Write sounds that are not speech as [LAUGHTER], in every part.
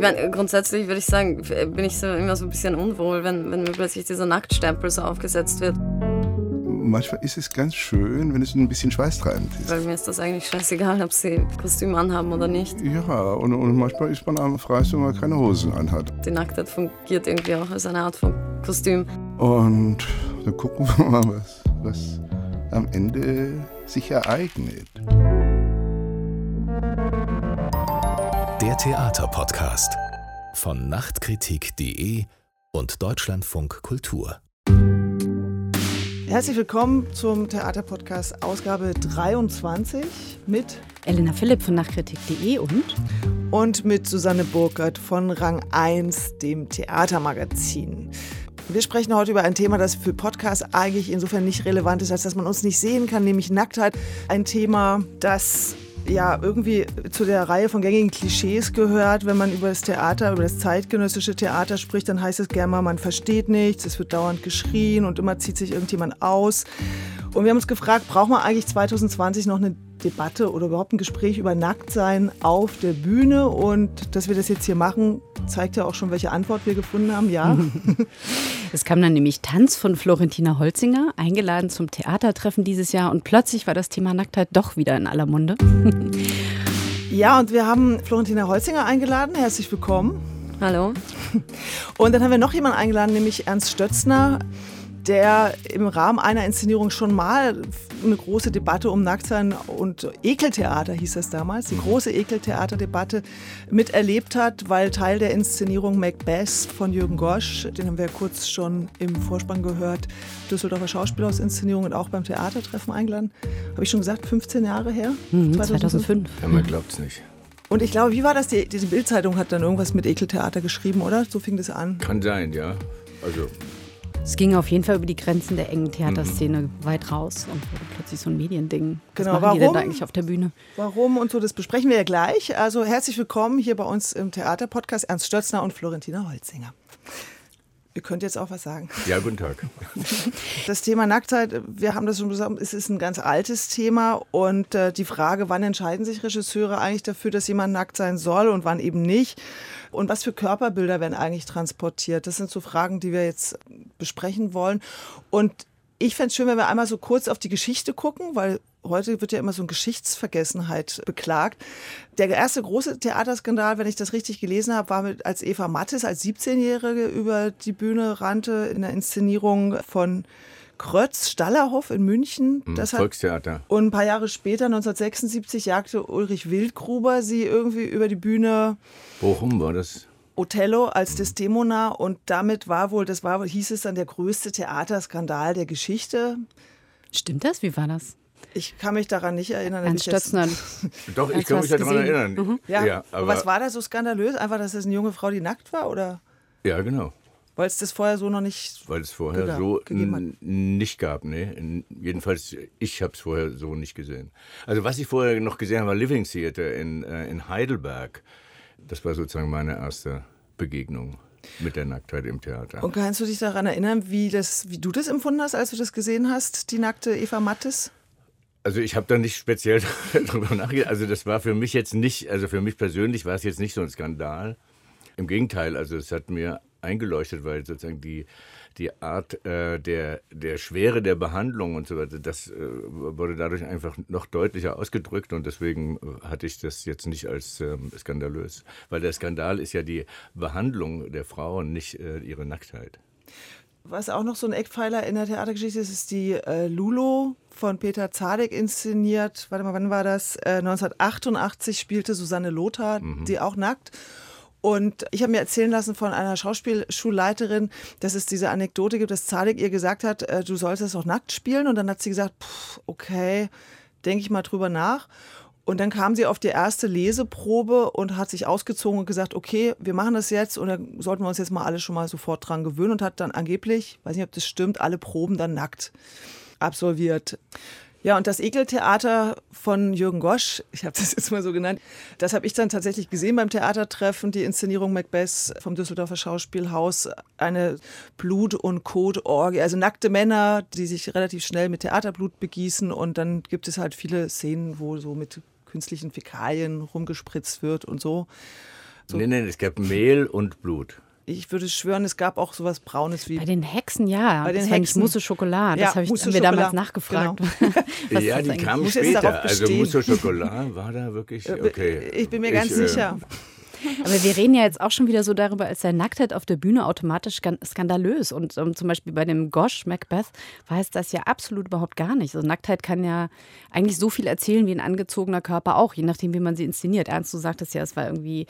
Ich meine, grundsätzlich würde ich sagen, bin ich so immer so ein bisschen unwohl, wenn, wenn mir plötzlich dieser Nacktstempel so aufgesetzt wird. Manchmal ist es ganz schön, wenn es ein bisschen schweißtreibend ist. Weil mir ist das eigentlich scheißegal, ob sie Kostüm anhaben oder nicht. Ja, und, und manchmal ist man am freisten, wenn man keine Hosen anhat. Die Nacktheit fungiert irgendwie auch als eine Art von Kostüm. Und dann gucken wir mal, was, was am Ende sich ereignet. Der Theaterpodcast von Nachtkritik.de und Deutschlandfunk Kultur. Herzlich willkommen zum Theaterpodcast Ausgabe 23 mit Elena Philipp von Nachtkritik.de und und mit Susanne Burkert von Rang 1, dem Theatermagazin. Wir sprechen heute über ein Thema, das für Podcasts eigentlich insofern nicht relevant ist, als dass man uns nicht sehen kann, nämlich Nacktheit. Ein Thema, das ja irgendwie zu der Reihe von gängigen Klischees gehört. Wenn man über das Theater, über das zeitgenössische Theater spricht, dann heißt es gerne mal, man versteht nichts, es wird dauernd geschrien und immer zieht sich irgendjemand aus. Und wir haben uns gefragt, braucht man eigentlich 2020 noch eine Debatte oder überhaupt ein Gespräch über Nacktsein auf der Bühne? Und dass wir das jetzt hier machen, zeigt ja auch schon, welche Antwort wir gefunden haben. Ja. [LAUGHS] Es kam dann nämlich Tanz von Florentina Holzinger, eingeladen zum Theatertreffen dieses Jahr. Und plötzlich war das Thema Nacktheit doch wieder in aller Munde. [LAUGHS] Ja, und wir haben Florentina Holzinger eingeladen. Herzlich willkommen. Hallo. [LAUGHS] Und dann haben wir noch jemanden eingeladen, nämlich Ernst Stötzner der im Rahmen einer Inszenierung schon mal eine große Debatte um Nacktsein und Ekeltheater hieß das damals, die große Ekeltheaterdebatte miterlebt hat, weil Teil der Inszenierung Macbeth von Jürgen Gosch, den haben wir ja kurz schon im Vorspann gehört, Düsseldorfer Schauspielhausinszenierung und auch beim Theatertreffen eingeladen. Habe ich schon gesagt, 15 Jahre her? Mhm, 2005. Ja, man glaubt es nicht. Und ich glaube, wie war das? Die, diese Bildzeitung hat dann irgendwas mit Ekeltheater geschrieben, oder? So fing das an. Kann sein, ja. Also es ging auf jeden Fall über die Grenzen der engen Theaterszene mhm. weit raus und wurde plötzlich so ein Mediending. Was genau, machen warum, die denn da eigentlich auf der Bühne? Warum und so, das besprechen wir ja gleich. Also herzlich willkommen hier bei uns im Theaterpodcast Ernst Stötzner und Florentina Holzinger. Ihr könnt jetzt auch was sagen. Ja, guten Tag. [LAUGHS] Das Thema Nacktheit, wir haben das schon gesagt, es ist ein ganz altes Thema und äh, die Frage, wann entscheiden sich Regisseure eigentlich dafür, dass jemand nackt sein soll und wann eben nicht? Und was für Körperbilder werden eigentlich transportiert? Das sind so Fragen, die wir jetzt besprechen wollen. Und ich fände es schön, wenn wir einmal so kurz auf die Geschichte gucken, weil heute wird ja immer so eine Geschichtsvergessenheit beklagt. Der erste große Theaterskandal, wenn ich das richtig gelesen habe, war mit, als Eva Mattes als 17-Jährige über die Bühne rannte in der Inszenierung von Krötz Stallerhoff in München. Mhm, das Volkstheater. Hat, und ein paar Jahre später, 1976, jagte Ulrich Wildgruber sie irgendwie über die Bühne. Bochum war das. Othello als Desdemona und damit war wohl, das war, hieß es dann, der größte Theaterskandal der Geschichte. Stimmt das? Wie war das? Ich kann mich daran nicht erinnern. Ernst Stötzner. [LAUGHS] Doch, ich kann mich daran erinnern. Mhm. Ja, ja aber was war da so skandalös? Einfach, dass es eine junge Frau, die nackt war, oder? Ja, genau. Weil es das vorher so noch nicht Weil es vorher so nicht gab, ne? Jedenfalls, ich habe es vorher so nicht gesehen. Also was ich vorher noch gesehen habe, war Living Theater in, äh, in Heidelberg. Das war sozusagen meine erste Begegnung mit der Nacktheit im Theater. Und kannst du dich daran erinnern, wie, das, wie du das empfunden hast, als du das gesehen hast, die nackte Eva Mattes? Also ich habe da nicht speziell [LAUGHS] darüber nachgedacht. Also das war für mich jetzt nicht, also für mich persönlich war es jetzt nicht so ein Skandal. Im Gegenteil, also es hat mir eingeleuchtet, weil sozusagen die, die Art äh, der, der Schwere der Behandlung und so weiter, das äh, wurde dadurch einfach noch deutlicher ausgedrückt und deswegen äh, hatte ich das jetzt nicht als ähm, skandalös. Weil der Skandal ist ja die Behandlung der Frauen, nicht äh, ihre Nacktheit. Was auch noch so ein Eckpfeiler in der Theatergeschichte ist, ist die äh, Lulo von Peter Zadek inszeniert. Warte mal, wann war das? Äh, 1988 spielte Susanne Lothar, mhm. die auch nackt. Und ich habe mir erzählen lassen von einer Schauspielschulleiterin, dass es diese Anekdote gibt, dass Zadek ihr gesagt hat, äh, du solltest auch nackt spielen. Und dann hat sie gesagt, okay, denke ich mal drüber nach. Und dann kam sie auf die erste Leseprobe und hat sich ausgezogen und gesagt, okay, wir machen das jetzt und dann sollten wir uns jetzt mal alle schon mal sofort dran gewöhnen und hat dann angeblich, weiß nicht, ob das stimmt, alle Proben dann nackt absolviert. Ja, und das Ekeltheater von Jürgen Gosch, ich habe das [LAUGHS] jetzt mal so genannt, das habe ich dann tatsächlich gesehen beim Theatertreffen, die Inszenierung Macbeth vom Düsseldorfer Schauspielhaus, eine Blut- und Kotorgie, also nackte Männer, die sich relativ schnell mit Theaterblut begießen und dann gibt es halt viele Szenen, wo so mit künstlichen Fäkalien rumgespritzt wird und so. So. Nee, nee, es gab Mehl und Blut. Ich würde schwören, es gab auch sowas Braunes wie. Bei den Hexen, ja. Bei den das Hexen. Mousse Schokolade. Ja, Das hab ich, Mousse haben wir damals nachgefragt. [LAUGHS] Was ja, die jetzt später. Also. Mousse au Chocolat war da wirklich okay. Ich bin mir ganz äh, sicher. [LAUGHS] Aber wir reden ja jetzt auch schon wieder so darüber, als sei Nacktheit auf der Bühne automatisch skan- skandalös. Und ähm, zum Beispiel bei dem Gosh Macbeth es das ja absolut überhaupt gar nicht. Also Nacktheit kann ja eigentlich so viel erzählen wie ein angezogener Körper auch, je nachdem, wie man sie inszeniert. Ernst, du sagtest ja, es war irgendwie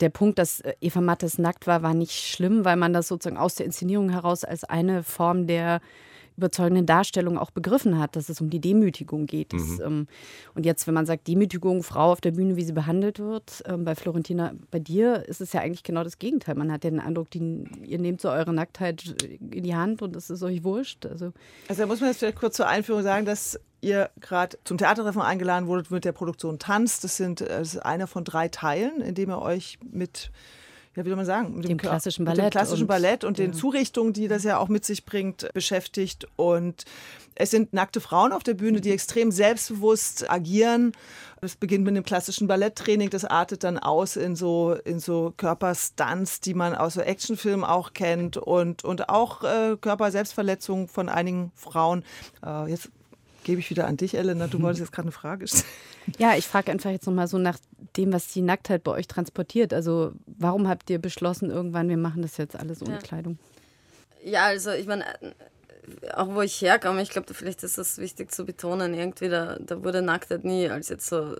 der Punkt, dass äh, Eva Mattes nackt war, war nicht schlimm, weil man das sozusagen aus der Inszenierung heraus als eine Form der überzeugenden Darstellung auch begriffen hat, dass es um die Demütigung geht. Das, ähm, und jetzt, wenn man sagt, Demütigung, Frau auf der Bühne, wie sie behandelt wird, ähm, bei Florentina, bei dir ist es ja eigentlich genau das Gegenteil. Man hat ja den Eindruck, die, ihr nehmt so eure Nacktheit in die Hand und es ist euch wurscht. Also, Also da muss man jetzt vielleicht kurz zur Einführung sagen, dass ihr gerade zum Theatertreffen eingeladen wurdet mit der Produktion Tanz. Das, sind, äh, das ist einer von drei Teilen, in dem ihr euch mit, ja, wie soll man sagen, mit Dem Kör- klassischen mit dem Ballett klassischen und- Ballett und den Zurichtungen, die das ja auch mit sich bringt, beschäftigt. Und es sind nackte Frauen auf der Bühne, die extrem selbstbewusst agieren. Es beginnt mit dem klassischen Balletttraining, das artet dann aus in so, in so Körperstunts, die man aus so Actionfilmen auch kennt und, und auch äh, Körperselbstverletzungen von einigen Frauen. Äh, jetzt gebe ich wieder an dich, Elena. Du wolltest jetzt gerade eine Frage stellen. [LAUGHS] ja, ich frage einfach jetzt nochmal so nach dem, was die Nacktheit bei euch transportiert. Also, warum habt ihr beschlossen, irgendwann, wir machen das jetzt alles ohne Ja. Kleidung? Ja, also ich meine, äh, auch wo ich herkomme, ich glaube, vielleicht ist das wichtig zu betonen, irgendwie, da, da wurde Nacktheit nie als jetzt so,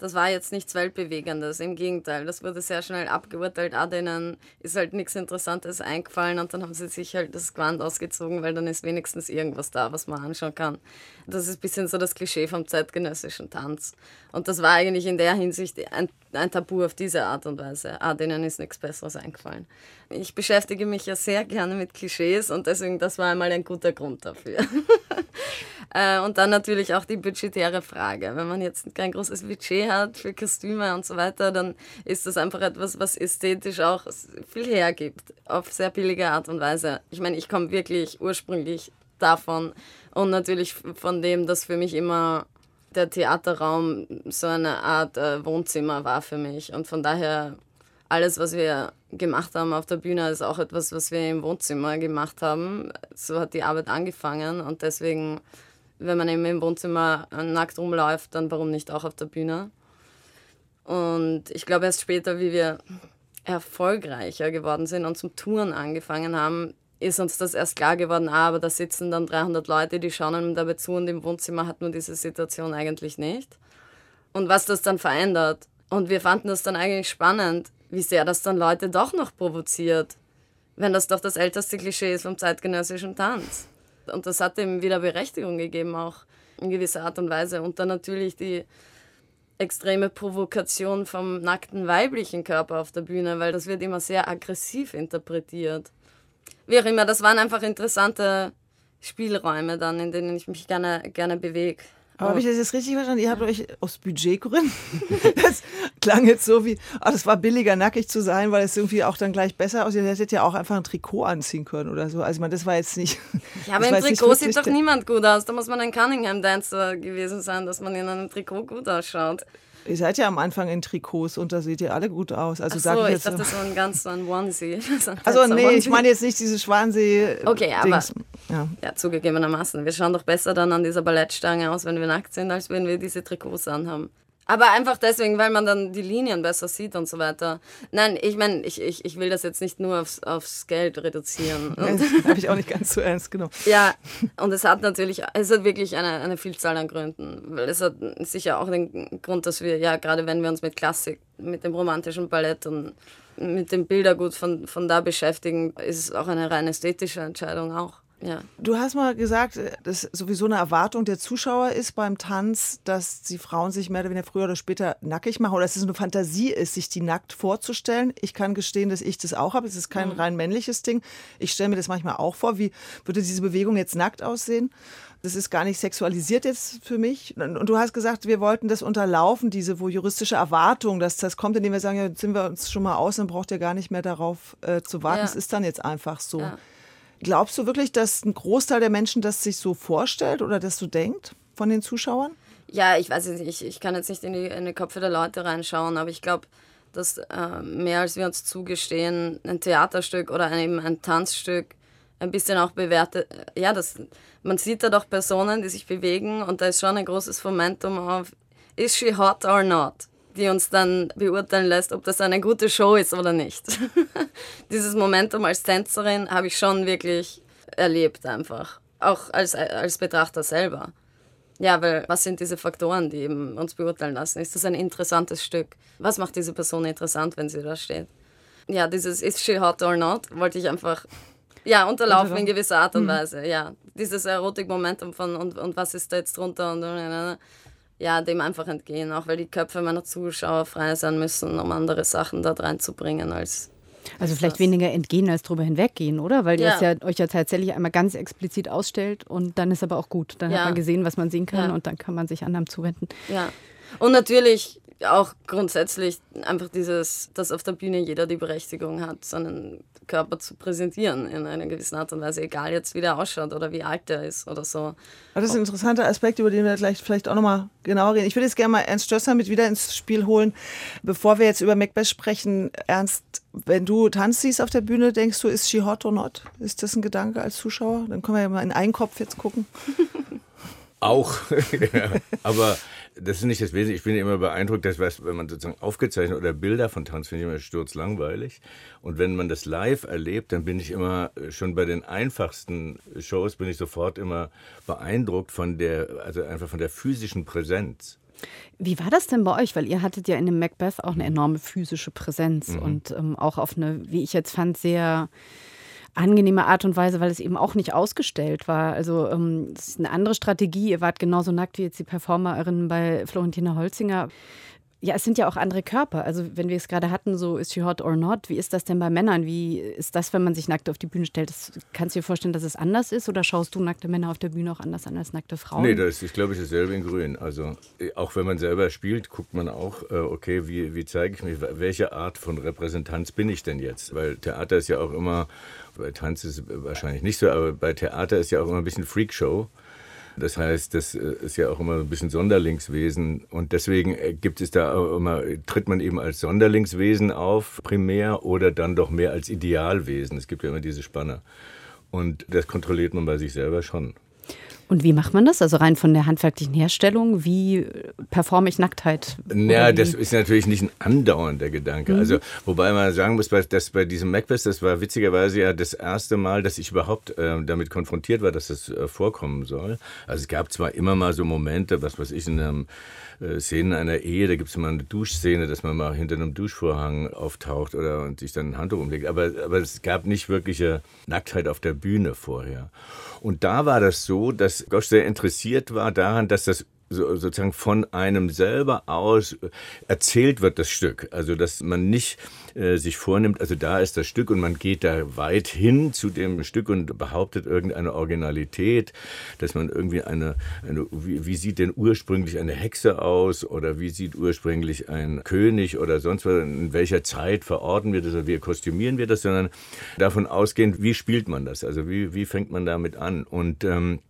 das war jetzt nichts Weltbewegendes, im Gegenteil, das wurde sehr schnell abgeurteilt, auch denen ist halt nichts Interessantes eingefallen und dann haben sie sich halt das Gewand ausgezogen, weil dann ist wenigstens irgendwas da, was man anschauen kann. Das ist ein bisschen so das Klischee vom zeitgenössischen Tanz. Und das war eigentlich in der Hinsicht ein, ein Tabu auf diese Art und Weise. Ah, denen ist nichts Besseres eingefallen. Ich beschäftige mich ja sehr gerne mit Klischees und deswegen, das war einmal ein guter Grund dafür. [LAUGHS] Äh, und dann natürlich auch die budgetäre Frage. Wenn man jetzt kein großes Budget hat für Kostüme und so weiter, dann ist das einfach etwas, was ästhetisch auch viel hergibt, auf sehr billige Art und Weise. Ich meine, ich komme wirklich ursprünglich davon und natürlich von dem, dass für mich immer der Theaterraum so eine Art äh, Wohnzimmer war für mich. Und von daher, alles, was wir gemacht haben auf der Bühne, ist auch etwas, was wir im Wohnzimmer gemacht haben. So hat die Arbeit angefangen und deswegen, wenn man eben im Wohnzimmer äh, nackt rumläuft, dann warum nicht auch auf der Bühne? Und ich glaube, erst später, wie wir erfolgreicher geworden sind und zum Touren angefangen haben, ist uns das erst klar geworden, ah, aber da sitzen dann 300 Leute, die schauen einem dabei zu und im Wohnzimmer hat man diese Situation eigentlich nicht. Und was das dann verändert. Und wir fanden das dann eigentlich spannend, wie sehr das dann Leute doch noch provoziert, wenn das doch das älteste Klischee ist vom zeitgenössischen Tanz. Und das hat ihm wieder Berechtigung gegeben, auch in gewisser Art und Weise. Und dann natürlich die extreme Provokation vom nackten weiblichen Körper auf der Bühne, weil das wird immer sehr aggressiv interpretiert. Wie auch immer, das waren einfach interessante Spielräume dann, in denen ich mich gerne, gerne bewege. Aber habe ich das jetzt richtig verstanden? Ihr habt euch aus Budgetgründen, [LAUGHS] das klang jetzt so wie, ah, das war billiger, nackig zu sein, weil es irgendwie auch dann gleich besser aussieht. Ihr hättet ja auch einfach ein Trikot anziehen können oder so. Also ich meine, das war jetzt nicht... [LAUGHS] Ja, aber im Trikot sieht doch niemand gut aus. Da muss man ein Cunningham-Dancer gewesen sein, dass man in einem Trikot gut ausschaut. Ihr seid ja am Anfang in Trikots und da seht ihr alle gut aus. Also Ach so, ich ich jetzt dachte, das war ein ganz so ein Onesie. [LAUGHS] So Also nee, ich Onesie. meine jetzt nicht diese Schwansee. Okay, aber- Dings. Ja. Ja, zugegebenermaßen. Wir schauen doch besser dann an dieser Ballettstange aus, wenn wir nackt sind, als wenn wir diese Trikots anhaben. Aber einfach deswegen, weil man dann die Linien besser sieht und so weiter. Nein, ich meine, ich, ich, ich will das jetzt nicht nur aufs, aufs Geld reduzieren. [LAUGHS] Habe ich auch nicht ganz so ernst genommen. [LAUGHS] ja, und es hat natürlich, es hat wirklich eine, eine Vielzahl an Gründen. Weil es hat sicher auch den Grund, dass wir, ja, gerade wenn wir uns mit Klassik, mit dem romantischen Ballett und mit dem Bildergut von, von da beschäftigen, ist es auch eine rein ästhetische Entscheidung auch. Ja. Du hast mal gesagt, dass sowieso eine Erwartung der Zuschauer ist beim Tanz, dass die Frauen sich mehr oder weniger früher oder später nackig machen oder dass es eine Fantasie ist, sich die nackt vorzustellen. Ich kann gestehen, dass ich das auch habe. Es ist kein rein männliches Ding. Ich stelle mir das manchmal auch vor. Wie würde diese Bewegung jetzt nackt aussehen? Das ist gar nicht sexualisiert jetzt für mich. Und du hast gesagt, wir wollten das unterlaufen, diese juristische Erwartung, dass das kommt, indem wir sagen, ja, jetzt sind wir uns schon mal aus, dann braucht ihr gar nicht mehr darauf äh, zu warten. Ja. Es ist dann jetzt einfach so. Ja. Glaubst du wirklich, dass ein Großteil der Menschen das sich so vorstellt oder das so denkt von den Zuschauern? Ja, ich weiß nicht, ich, ich kann jetzt nicht in die, in die Köpfe der Leute reinschauen, aber ich glaube, dass äh, mehr als wir uns zugestehen, ein Theaterstück oder eben ein Tanzstück ein bisschen auch bewertet. Ja, das, man sieht da doch Personen, die sich bewegen und da ist schon ein großes Momentum auf, is she hot or not? Die uns dann beurteilen lässt, ob das eine gute Show ist oder nicht. [LAUGHS] Dieses Momentum als Tänzerin habe ich schon wirklich erlebt einfach. Auch als, als Betrachter selber. Ja, weil was sind diese Faktoren, die eben uns beurteilen lassen? Ist das ein interessantes Stück? Was macht diese Person interessant, wenn sie da steht? Ja, dieses Is she hot or not wollte ich einfach ja, unterlaufen in gewisser Art und hm. Weise, ja. Dieses Erotik-Momentum von und, und was ist da jetzt drunter und ja, dem einfach entgehen, auch weil die Köpfe meiner Zuschauer frei sein müssen, um andere Sachen da reinzubringen als also vielleicht das. weniger entgehen als drüber hinweggehen, oder? Weil ja. ihr es ja euch ja tatsächlich einmal ganz explizit ausstellt und dann ist aber auch gut. Dann ja. hat man gesehen, was man sehen kann ja. und dann kann man sich anderem zuwenden. Ja. Und natürlich auch grundsätzlich einfach dieses, dass auf der Bühne jeder die Berechtigung hat, seinen Körper zu präsentieren in einer gewissen Art und Weise, egal jetzt wie der ausschaut oder wie alt der ist oder so. Das ist ein interessanter Aspekt, über den wir gleich vielleicht auch nochmal genauer reden. Ich würde jetzt gerne mal Ernst Stösser mit wieder ins Spiel holen. Bevor wir jetzt über Macbeth sprechen, Ernst, wenn du Tanz siehst auf der Bühne, denkst du, ist she hot or not? Ist das ein Gedanke als Zuschauer? Dann können wir ja mal in einen Kopf jetzt gucken. [LAUGHS] Auch, [LAUGHS] ja. aber das ist nicht das Wesentliche. Ich bin immer beeindruckt, dass wenn man sozusagen aufgezeichnet oder Bilder von Tanz finde ich immer sturzlangweilig. Und wenn man das live erlebt, dann bin ich immer äh, schon bei den einfachsten Shows bin ich sofort immer beeindruckt von der, also einfach von der physischen Präsenz. Wie war das denn bei euch? Weil ihr hattet ja in dem Macbeth auch eine enorme physische Präsenz mhm. und ähm, auch auf eine, wie ich jetzt fand, sehr angenehme Art und Weise, weil es eben auch nicht ausgestellt war. Also ähm, das ist eine andere Strategie. Ihr wart genauso nackt wie jetzt die Performerinnen bei Florentina Holzinger. Ja, es sind ja auch andere Körper. Also wenn wir es gerade hatten, so ist she hot or not, wie ist das denn bei Männern? Wie ist das, wenn man sich nackt auf die Bühne stellt? Das, kannst du dir vorstellen, dass es anders ist oder schaust du nackte Männer auf der Bühne auch anders an als nackte Frauen? Nee, das ist, glaube ich, dasselbe in Grün. Also auch wenn man selber spielt, guckt man auch, äh, okay, wie, wie zeige ich mich, welche Art von Repräsentanz bin ich denn jetzt? Weil Theater ist ja auch immer, bei Tanz ist es wahrscheinlich nicht so, aber bei Theater ist ja auch immer ein bisschen Freakshow. Das heißt, das äh, ist ja auch immer ein bisschen Sonderlingswesen und deswegen äh, gibt es da immer, tritt man eben als Sonderlingswesen auf, primär, oder dann doch mehr als Idealwesen. Es gibt ja immer diese Spanne. Und das kontrolliert man bei sich selber schon. Und wie macht man das? Also rein von der handwerklichen Herstellung, wie performe ich Nacktheit? Ja, das ist natürlich nicht ein andauernder Gedanke. Mhm. Also, wobei man sagen muss, dass bei diesem Macbeth, das war witzigerweise ja das erste Mal, dass ich überhaupt äh, damit konfrontiert war, dass das äh, vorkommen soll. Also es gab zwar immer mal so Momente, was weiß ich, in einem Szenen einer Ehe, da gibt es immer eine Duschszene, dass man mal hinter einem Duschvorhang auftaucht oder und sich dann ein Handtuch umlegt. Aber, aber es gab nicht wirkliche Nacktheit auf der Bühne vorher. Und da war das so, dass Gosch sehr interessiert war daran, dass das so, sozusagen von einem selber aus erzählt wird, das Stück. Also, dass man nicht äh, sich vornimmt, also da ist das Stück und man geht da weit hin zu dem Stück und behauptet irgendeine Originalität, dass man irgendwie eine, eine wie, wie sieht denn ursprünglich eine Hexe aus oder wie sieht ursprünglich ein König oder sonst was, in welcher Zeit verorten wir das oder wie kostümieren wir das, sondern davon ausgehend, wie spielt man das, also wie, wie fängt man damit an und ähm,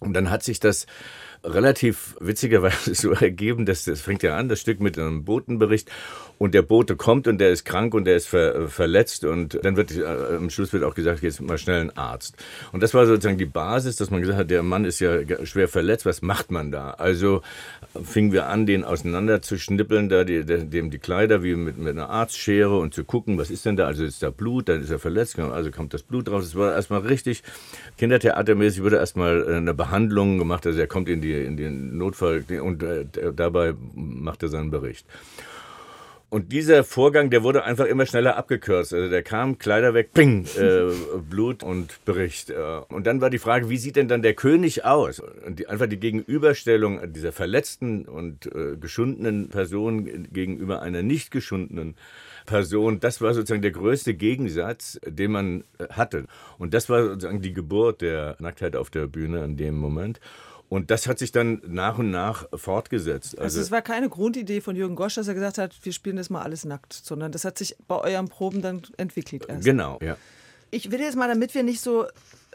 und dann hat sich das relativ witzigerweise so ergeben, dass das fängt ja an, das Stück mit einem Botenbericht und der Bote kommt und der ist krank und der ist ver, verletzt und dann wird äh, am Schluss wird auch gesagt, jetzt mal schnell ein Arzt. Und das war sozusagen die Basis, dass man gesagt hat, der Mann ist ja schwer verletzt, was macht man da? Also fingen wir an, den auseinander zu schnippeln, da die, dem die Kleider wie mit, mit einer Arztschere und zu gucken, was ist denn da? Also ist da Blut, dann ist er verletzt, also kommt das Blut drauf. Das war erstmal richtig kindertheatermäßig, wurde erstmal eine Behandlung gemacht, also er kommt in die in den Notfall und äh, dabei macht er seinen Bericht. Und dieser Vorgang, der wurde einfach immer schneller abgekürzt. Also der kam, Kleider weg, ping, äh, [LAUGHS] Blut und Bericht. Und dann war die Frage, wie sieht denn dann der König aus? Und die, einfach die Gegenüberstellung dieser verletzten und äh, geschundenen Person gegenüber einer nicht geschundenen Person, das war sozusagen der größte Gegensatz, den man äh, hatte. Und das war sozusagen die Geburt der Nacktheit auf der Bühne in dem Moment. Und das hat sich dann nach und nach fortgesetzt. Also, also es war keine Grundidee von Jürgen Gosch, dass er gesagt hat, wir spielen das mal alles nackt, sondern das hat sich bei euren Proben dann entwickelt erst. Genau, ja. Ich will jetzt mal, damit wir nicht so,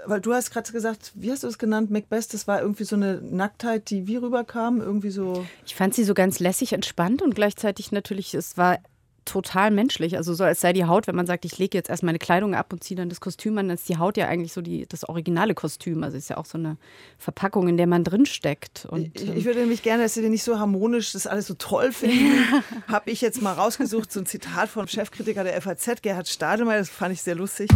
weil du hast gerade gesagt, wie hast du es genannt, Macbeth, das war irgendwie so eine Nacktheit, die wie rüberkam, irgendwie so. Ich fand sie so ganz lässig entspannt und gleichzeitig natürlich, es war total menschlich. Also so als sei die Haut, wenn man sagt, ich lege jetzt erst meine Kleidung ab und ziehe dann das Kostüm an, dann ist die Haut ja eigentlich so die, das originale Kostüm. Also ist ja auch so eine Verpackung, in der man drinsteckt. Und, ich, ich, würde nämlich gerne, dass Sie nicht so harmonisch das alles so toll finden. Habe ich jetzt mal rausgesucht, so ein Zitat vom Chefkritiker der FAZ, Gerhard Stadelmeier, das fand ich sehr lustig.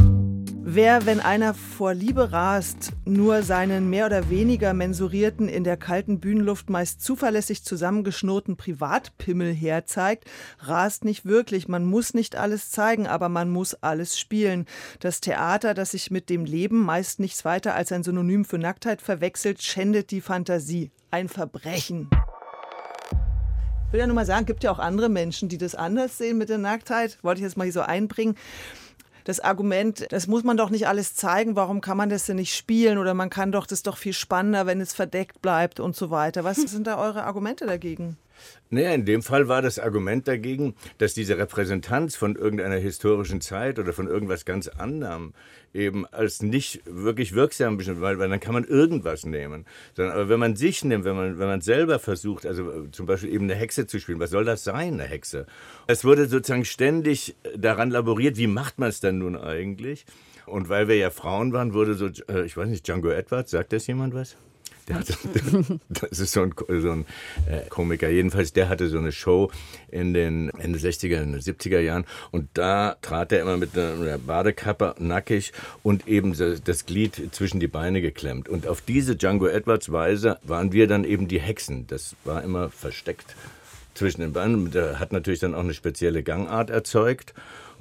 Wer, wenn einer vor Liebe rast, nur seinen mehr oder weniger mensurierten, in der kalten Bühnenluft meist zuverlässig zusammengeschnurrten Privatpimmel herzeigt, rast nicht wirklich. Man muss nicht alles zeigen, aber man muss alles spielen. Das Theater, das sich mit dem Leben meist nichts weiter als ein Synonym für Nacktheit verwechselt, schändet die Fantasie. Ein Verbrechen. Ich will ja nur mal sagen, gibt ja auch andere Menschen, die das anders sehen mit der Nacktheit. Wollte ich jetzt mal hier so einbringen das Argument, das muss man doch nicht alles zeigen, warum kann man das denn nicht spielen oder man kann doch das doch viel spannender, wenn es verdeckt bleibt und so weiter. Was sind da eure Argumente dagegen? Naja, in dem Fall war das Argument dagegen, dass diese Repräsentanz von irgendeiner historischen Zeit oder von irgendwas ganz anderem eben als nicht wirklich wirksam bestimmt, weil, weil dann kann man irgendwas nehmen. Sondern, aber wenn man sich nimmt, wenn man, wenn man selber versucht, also äh, zum Beispiel eben eine Hexe zu spielen, was soll das sein, eine Hexe? Es wurde sozusagen ständig daran laboriert, wie macht man es dann nun eigentlich? Und weil wir ja Frauen waren, wurde so, äh, ich weiß nicht, Django Edwards, sagt das jemand was? [LAUGHS] Hatte, [LAUGHS] das ist so ein, so ein äh, Komiker. Jedenfalls, der hatte so eine Show in den Ende 60er, 70er Jahren. Und da trat er immer mit einer Badekappe nackig und eben das Glied zwischen die Beine geklemmt. Und auf diese Django Edwards Weise waren wir dann eben die Hexen. Das war immer versteckt zwischen den Beinen. Der hat natürlich dann auch eine spezielle Gangart erzeugt.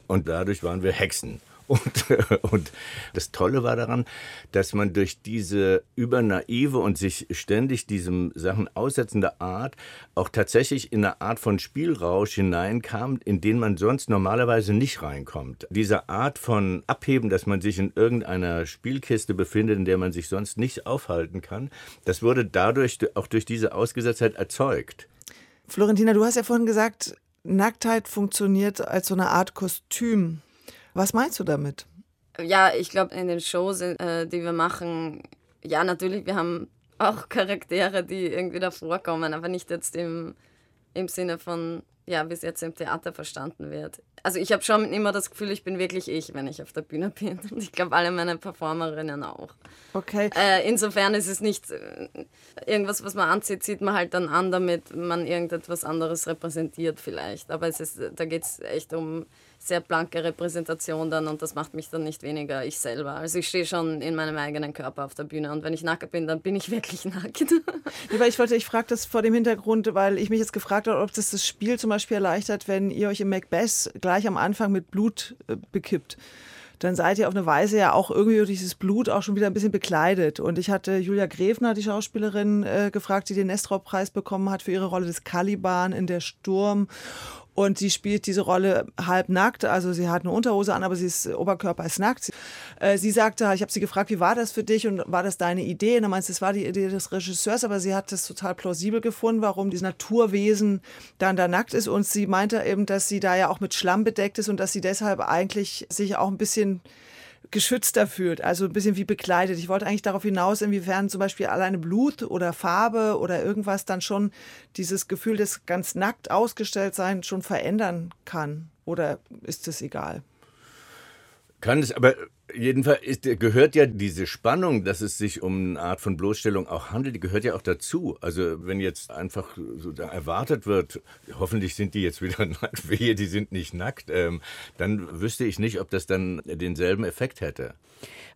Und dadurch waren wir Hexen. Und, [LAUGHS] und das Tolle war daran, dass man durch diese übernaive und sich ständig diesem Sachen aussetzende Art auch tatsächlich in eine Art von Spielrausch hineinkam, in den man sonst normalerweise nicht reinkommt. Diese Art von Abheben, dass man sich in irgendeiner Spielkiste befindet, in der man sich sonst nicht aufhalten kann, das wurde dadurch auch durch diese Ausgesetztheit erzeugt. Florentina, du hast ja vorhin gesagt, Nacktheit funktioniert als so eine Art Kostüm. Was meinst du damit? Ja, ich glaube, in den Shows, äh, die wir machen, ja, natürlich, wir haben auch [LAUGHS] Charaktere, die irgendwie da vorkommen, aber nicht jetzt im, im Sinne von, ja, wie es jetzt im Theater verstanden wird. Also ich habe schon immer das Gefühl, ich bin wirklich ich, wenn ich auf der Bühne [LAUGHS] bin. Und ich glaube, alle meine Performerinnen auch. Okay. Äh, insofern ist es nicht äh, irgendwas, was man anzieht, zieht man halt dann an, damit man irgendetwas anderes repräsentiert vielleicht. Aber es ist, da geht es echt um sehr blanke Repräsentation dann und das macht mich dann nicht weniger ich selber. Also ich stehe schon in meinem eigenen Körper auf der Bühne und wenn ich nackt bin, dann bin ich [LAUGHS] wirklich nackt. Ja, weil ich wollte, ich frage das vor dem Hintergrund, weil ich mich jetzt gefragt habe, ob das das Spiel zum Beispiel erleichtert, wenn ihr euch im Macbeth gleich am Anfang mit Blut äh, bekippt dann seid ihr auf eine Weise ja auch irgendwie durch dieses Blut auch schon wieder ein bisschen bekleidet. Und ich hatte Julia Grefner, die Schauspielerin, äh, gefragt, die den Nestor-Preis bekommen hat für ihre Rolle des Caliban in der Sturm. Und sie spielt diese Rolle halb nackt, also sie hat eine Unterhose an, aber sie ist Oberkörper ist nackt. Äh, sie sagte, ich habe sie gefragt, wie war das für dich und war das deine Idee? Und dann meinst du, es war die Idee des Regisseurs, aber sie hat es total plausibel gefunden, warum dieses Naturwesen dann da nackt ist. Und sie meinte eben, dass sie da ja auch mit Schlamm bedeckt ist und dass sie deshalb eigentlich sich auch ein bisschen geschützter fühlt, also ein bisschen wie bekleidet. Ich wollte eigentlich darauf hinaus, inwiefern zum Beispiel alleine Blut oder Farbe oder irgendwas dann schon dieses Gefühl des ganz nackt ausgestellt sein schon verändern kann. Oder ist es egal? Kann es, aber Jedenfalls ist, gehört ja diese Spannung, dass es sich um eine Art von Bloßstellung auch handelt, die gehört ja auch dazu. Also wenn jetzt einfach so erwartet wird, hoffentlich sind die jetzt wieder [LAUGHS] nackt, wehe, die sind nicht nackt, ähm, dann wüsste ich nicht, ob das dann denselben Effekt hätte.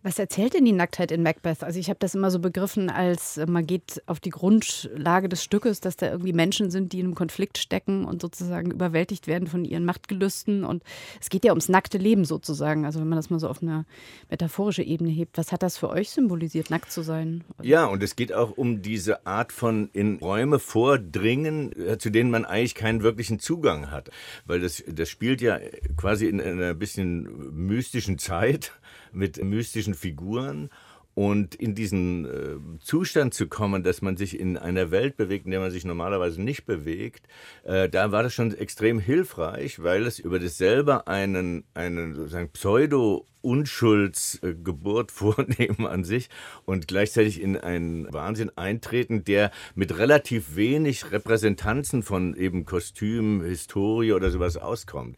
Was erzählt denn die Nacktheit in Macbeth? Also ich habe das immer so begriffen, als äh, man geht auf die Grundlage des Stückes, dass da irgendwie Menschen sind, die in einem Konflikt stecken und sozusagen überwältigt werden von ihren Machtgelüsten. Und es geht ja ums nackte Leben sozusagen. Also wenn man das mal so auf eine metaphorische Ebene hebt. Was hat das für euch symbolisiert, nackt zu sein? Ja, und es geht auch um diese Art von in Räume vordringen, äh, zu denen man eigentlich keinen wirklichen Zugang hat. Weil das, das spielt ja quasi in einer bisschen mystischen Zeit [LAUGHS] mit mystischen Figuren. Und in diesen äh, Zustand zu kommen, dass man sich in einer Welt bewegt, in der man sich normalerweise nicht bewegt, äh, da war das schon extrem hilfreich, weil es über das selber einen, einen sozusagen Pseudo-Unschuldsgeburt [LAUGHS] vornehmen an sich und gleichzeitig in einen Wahnsinn eintreten, der mit relativ wenig Repräsentanzen von eben Kostüm, Historie oder sowas auskommt.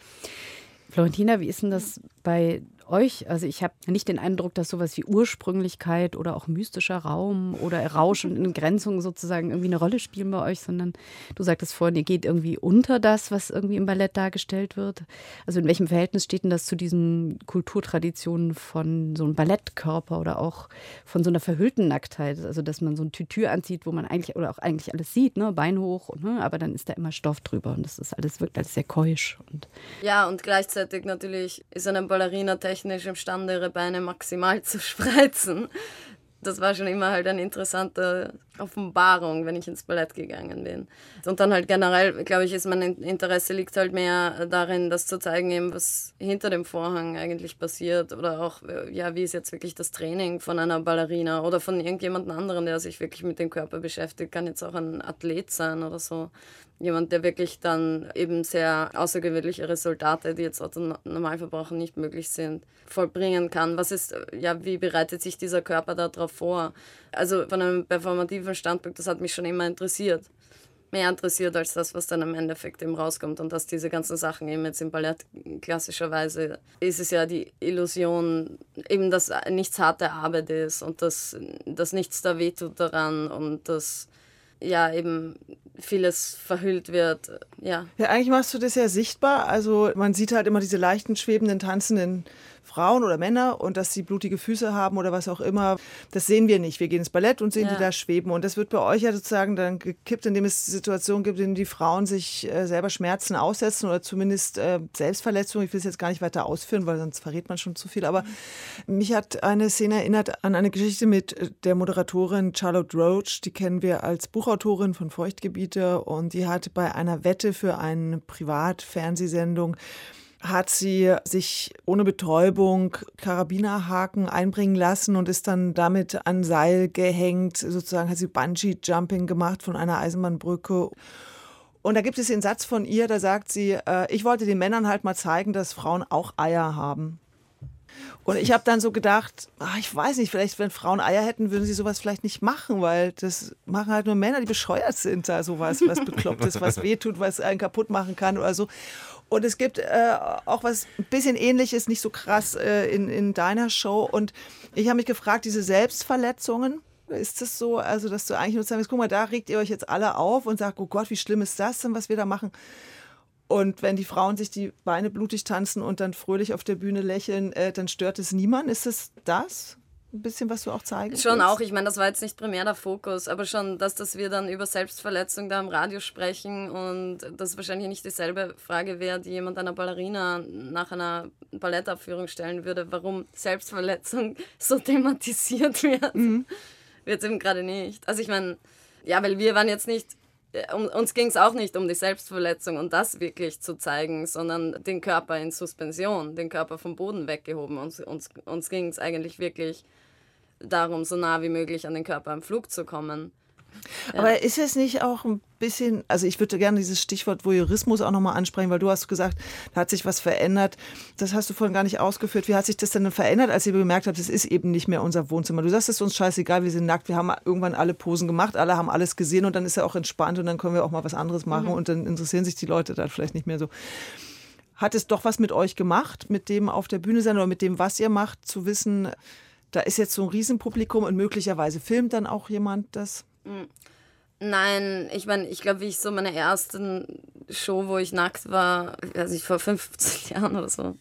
Florentina, wie ist denn das bei euch? Also ich habe nicht den Eindruck, dass sowas wie Ursprünglichkeit oder auch mystischer Raum oder Rausch und Entgrenzung sozusagen irgendwie eine Rolle spielen bei euch, sondern du sagtest vorhin, ihr geht irgendwie unter das, was irgendwie im Ballett dargestellt wird. Also in welchem Verhältnis steht denn das zu diesen Kulturtraditionen von so einem Ballettkörper oder auch von so einer verhüllten Nacktheit? Also dass man so ein Tütü anzieht, wo man eigentlich oder auch eigentlich alles sieht, ne? Bein hoch, ne? aber dann ist da immer Stoff drüber und das ist alles wirkt alles sehr keusch. Und ja, und gleichzeitig natürlich ist eine Ballerina technisch imstande, ihre Beine maximal zu spreizen. Das war schon immer halt eine interessante Offenbarung, wenn ich ins Ballett gegangen bin. Und dann halt generell, glaube ich, ist mein Interesse liegt halt mehr darin, das zu zeigen, eben, was hinter dem Vorhang eigentlich passiert oder auch, ja, wie ist jetzt wirklich das Training von einer Ballerina oder von irgendjemand anderen, der sich wirklich mit dem Körper beschäftigt, kann jetzt auch ein Athlet sein oder so jemand, der wirklich dann eben sehr außergewöhnliche Resultate, die jetzt Otto Normalverbraucher nicht möglich sind, vollbringen kann. Was ist, ja, wie bereitet sich dieser Körper darauf vor? Also von einem performativen Standpunkt, das hat mich schon immer interessiert. Mehr interessiert als das, was dann im Endeffekt eben rauskommt. Und dass diese ganzen Sachen eben jetzt im Ballett klassischerweise ist es ja die Illusion, eben, dass nichts harte Arbeit ist und dass, dass nichts da wehtut daran und dass ja eben vieles verhüllt wird. Ja. ja, eigentlich machst du das ja sichtbar. Also man sieht halt immer diese leichten, schwebenden, tanzenden Frauen oder Männer und dass sie blutige Füße haben oder was auch immer, das sehen wir nicht. Wir gehen ins Ballett und sehen ja. die da schweben. Und das wird bei euch ja sozusagen dann gekippt, indem es Situationen gibt, in denen die Frauen sich äh, selber Schmerzen aussetzen oder zumindest äh, Selbstverletzungen. Ich will es jetzt gar nicht weiter ausführen, weil sonst verrät man schon zu viel. Aber mhm. mich hat eine Szene erinnert an eine Geschichte mit äh, der Moderatorin Charlotte Roach. Die kennen wir als Buchautorin von Feuchtgebiete und die hat bei einer Wette für eine Privatfernsehsendung hat sie sich ohne Betäubung Karabinerhaken einbringen lassen und ist dann damit an Seil gehängt. Sozusagen hat sie Bungee-Jumping gemacht von einer Eisenbahnbrücke. Und da gibt es den Satz von ihr, da sagt sie, äh, ich wollte den Männern halt mal zeigen, dass Frauen auch Eier haben. Und ich habe dann so gedacht, ach, ich weiß nicht, vielleicht wenn Frauen Eier hätten, würden sie sowas vielleicht nicht machen, weil das machen halt nur Männer, die bescheuert sind, da sowas, was bekloppt ist, was [LAUGHS] wehtut, was einen kaputt machen kann oder so. Und es gibt äh, auch was ein bisschen ähnliches, nicht so krass äh, in, in deiner Show. Und ich habe mich gefragt, diese Selbstverletzungen, ist das so, also dass du eigentlich nur sagst, guck mal, da regt ihr euch jetzt alle auf und sagt, oh Gott, wie schlimm ist das denn, was wir da machen? Und wenn die Frauen sich die Beine blutig tanzen und dann fröhlich auf der Bühne lächeln, äh, dann stört es niemand. Ist es das? Ein bisschen, was du auch zeigen Schon willst? auch, ich meine, das war jetzt nicht primär der Fokus, aber schon, dass, dass wir dann über Selbstverletzung da im Radio sprechen und das wahrscheinlich nicht dieselbe Frage wäre, die jemand einer Ballerina nach einer Ballettabführung stellen würde, warum Selbstverletzung [LAUGHS] so thematisiert wird. Mhm. Wird eben gerade nicht. Also ich meine, ja, weil wir waren jetzt nicht um, uns ging es auch nicht um die Selbstverletzung und das wirklich zu zeigen, sondern den Körper in Suspension, den Körper vom Boden weggehoben. Uns, uns, uns ging es eigentlich wirklich darum, so nah wie möglich an den Körper im Flug zu kommen. Ja. Aber ist es nicht auch ein bisschen, also ich würde gerne dieses Stichwort Voyeurismus auch nochmal ansprechen, weil du hast gesagt, da hat sich was verändert. Das hast du vorhin gar nicht ausgeführt. Wie hat sich das denn verändert, als ihr bemerkt habt, es ist eben nicht mehr unser Wohnzimmer? Du sagst, es ist uns scheißegal, wir sind nackt, wir haben irgendwann alle Posen gemacht, alle haben alles gesehen und dann ist er auch entspannt und dann können wir auch mal was anderes machen mhm. und dann interessieren sich die Leute da vielleicht nicht mehr so. Hat es doch was mit euch gemacht, mit dem auf der Bühne sein oder mit dem, was ihr macht, zu wissen, da ist jetzt so ein Riesenpublikum und möglicherweise filmt dann auch jemand das? Mm. Nein, ich meine, ich glaube, wie ich so meine ersten Show, wo ich nackt war, weiß ich, vor 15 [LAUGHS] Jahren oder so.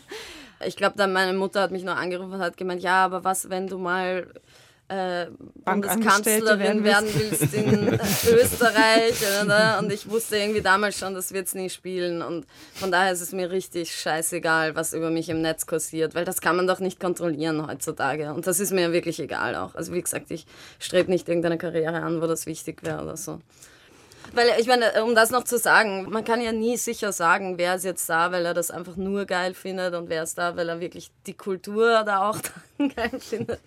[LAUGHS] ich glaube, dann meine Mutter hat mich nur angerufen und hat gemeint, ja, aber was, wenn du mal äh, Bundeskanzlerin werden willst in [LAUGHS] Österreich. Oder? Und ich wusste irgendwie damals schon, das wird es nie spielen. Und von daher ist es mir richtig scheißegal, was über mich im Netz kursiert, weil das kann man doch nicht kontrollieren heutzutage. Und das ist mir wirklich egal auch. Also wie gesagt, ich strebe nicht irgendeine Karriere an, wo das wichtig wäre oder so. Weil ich meine, um das noch zu sagen, man kann ja nie sicher sagen, wer ist jetzt da, weil er das einfach nur geil findet und wer ist da, weil er wirklich die Kultur da auch [LAUGHS] geil findet.